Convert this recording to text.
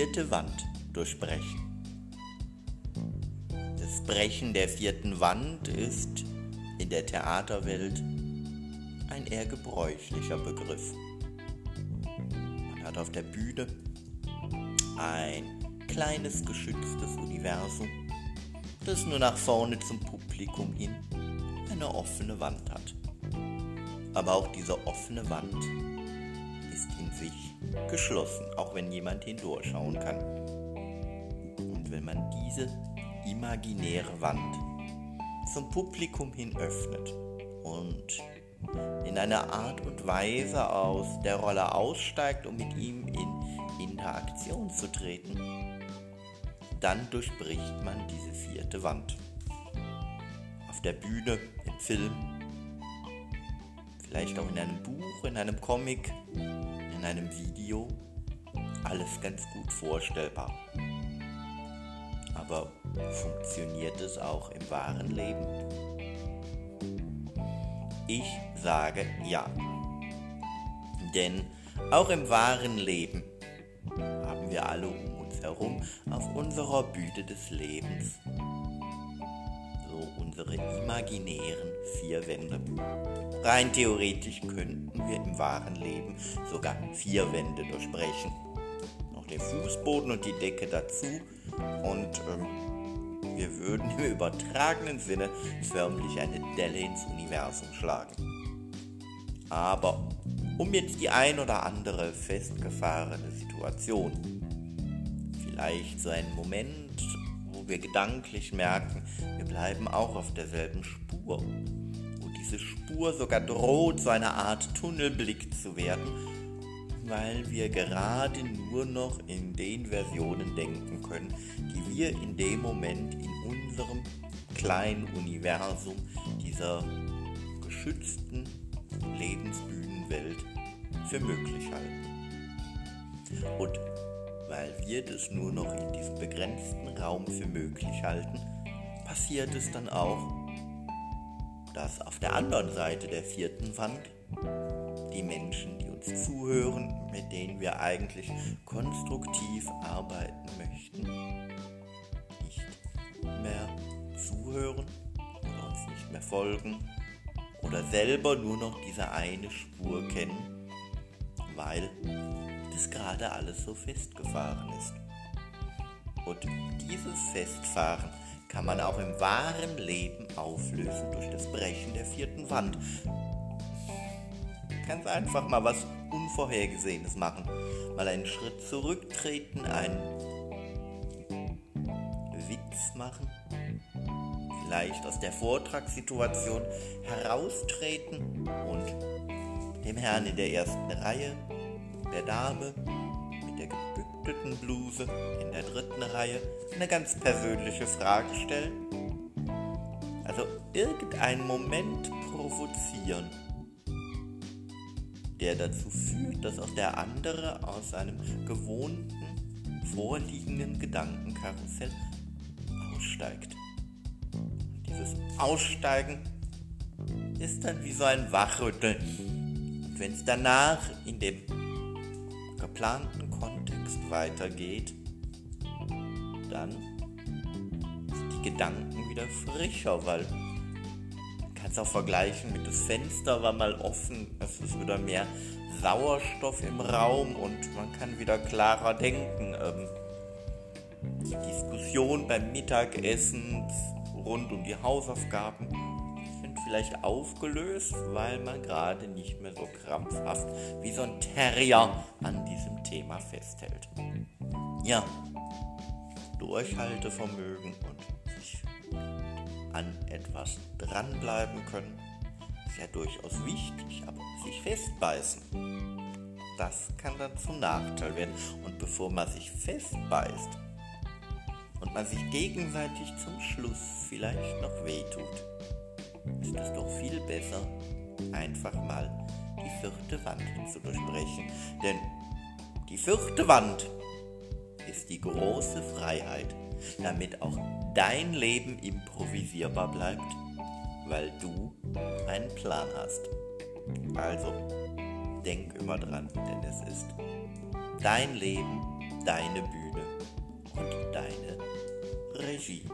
vierte Wand durchbrechen. Das Brechen der vierten Wand ist in der Theaterwelt ein eher gebräuchlicher Begriff. Man hat auf der Bühne ein kleines geschütztes Universum, das nur nach vorne zum Publikum hin eine offene Wand hat. Aber auch diese offene Wand in sich geschlossen, auch wenn jemand hindurchschauen kann. Und wenn man diese imaginäre Wand zum Publikum hin öffnet und in einer Art und Weise aus der Rolle aussteigt, um mit ihm in Interaktion zu treten, dann durchbricht man diese vierte Wand. Auf der Bühne, im Film, vielleicht auch in einem Buch, in einem Comic, in einem Video, alles ganz gut vorstellbar. Aber funktioniert es auch im wahren Leben? Ich sage ja. Denn auch im wahren Leben haben wir alle um uns herum auf unserer Bühne des Lebens unsere imaginären vier Wände. Rein theoretisch könnten wir im wahren Leben sogar vier Wände durchbrechen. Noch den Fußboden und die Decke dazu und ähm, wir würden im übertragenen Sinne förmlich eine Delle ins Universum schlagen. Aber um jetzt die ein oder andere festgefahrene Situation, vielleicht so einen Moment, wir gedanklich merken, wir bleiben auch auf derselben Spur, wo diese Spur sogar droht, so eine Art Tunnelblick zu werden, weil wir gerade nur noch in den Versionen denken können, die wir in dem Moment in unserem kleinen Universum dieser geschützten Lebensbühnenwelt für möglich halten. Und weil wir das nur noch in diesem begrenzten Raum für möglich halten, passiert es dann auch, dass auf der anderen Seite der vierten Wand die Menschen, die uns zuhören, mit denen wir eigentlich konstruktiv arbeiten möchten, nicht mehr zuhören oder uns nicht mehr folgen oder selber nur noch diese eine Spur kennen, weil das gerade alles so festgefahren ist. Und dieses Festfahren kann man auch im wahren Leben auflösen durch das Brechen der vierten Wand. Ganz einfach mal was Unvorhergesehenes machen. Mal einen Schritt zurücktreten, einen Witz machen vielleicht aus der Vortragssituation heraustreten und dem Herrn in der ersten Reihe, der Dame mit der gebückten Bluse in der dritten Reihe eine ganz persönliche Frage stellen. Also irgendeinen Moment provozieren, der dazu führt, dass auch der andere aus seinem gewohnten, vorliegenden Gedankenkarussell aussteigt. Dieses Aussteigen ist dann wie so ein Wachrütteln. Und wenn es danach in dem geplanten Kontext weitergeht, dann sind die Gedanken wieder frischer, weil man kann es auch vergleichen mit das Fenster war mal offen, es ist wieder mehr Sauerstoff im Raum und man kann wieder klarer denken. Ähm, die Diskussion beim Mittagessen rund um die Hausaufgaben vielleicht aufgelöst, weil man gerade nicht mehr so krampfhaft wie so ein Terrier an diesem Thema festhält. Ja, Durchhaltevermögen und sich an etwas dranbleiben können ist ja durchaus wichtig, aber sich festbeißen, das kann dann zum Nachteil werden. Und bevor man sich festbeißt, und man sich gegenseitig zum Schluss vielleicht noch wehtut, ist es doch viel besser, einfach mal die vierte Wand zu durchbrechen. Denn die vierte Wand ist die große Freiheit, damit auch dein Leben improvisierbar bleibt, weil du einen Plan hast. Also, denk immer dran, denn es ist dein Leben deine Bühne und deine Regie.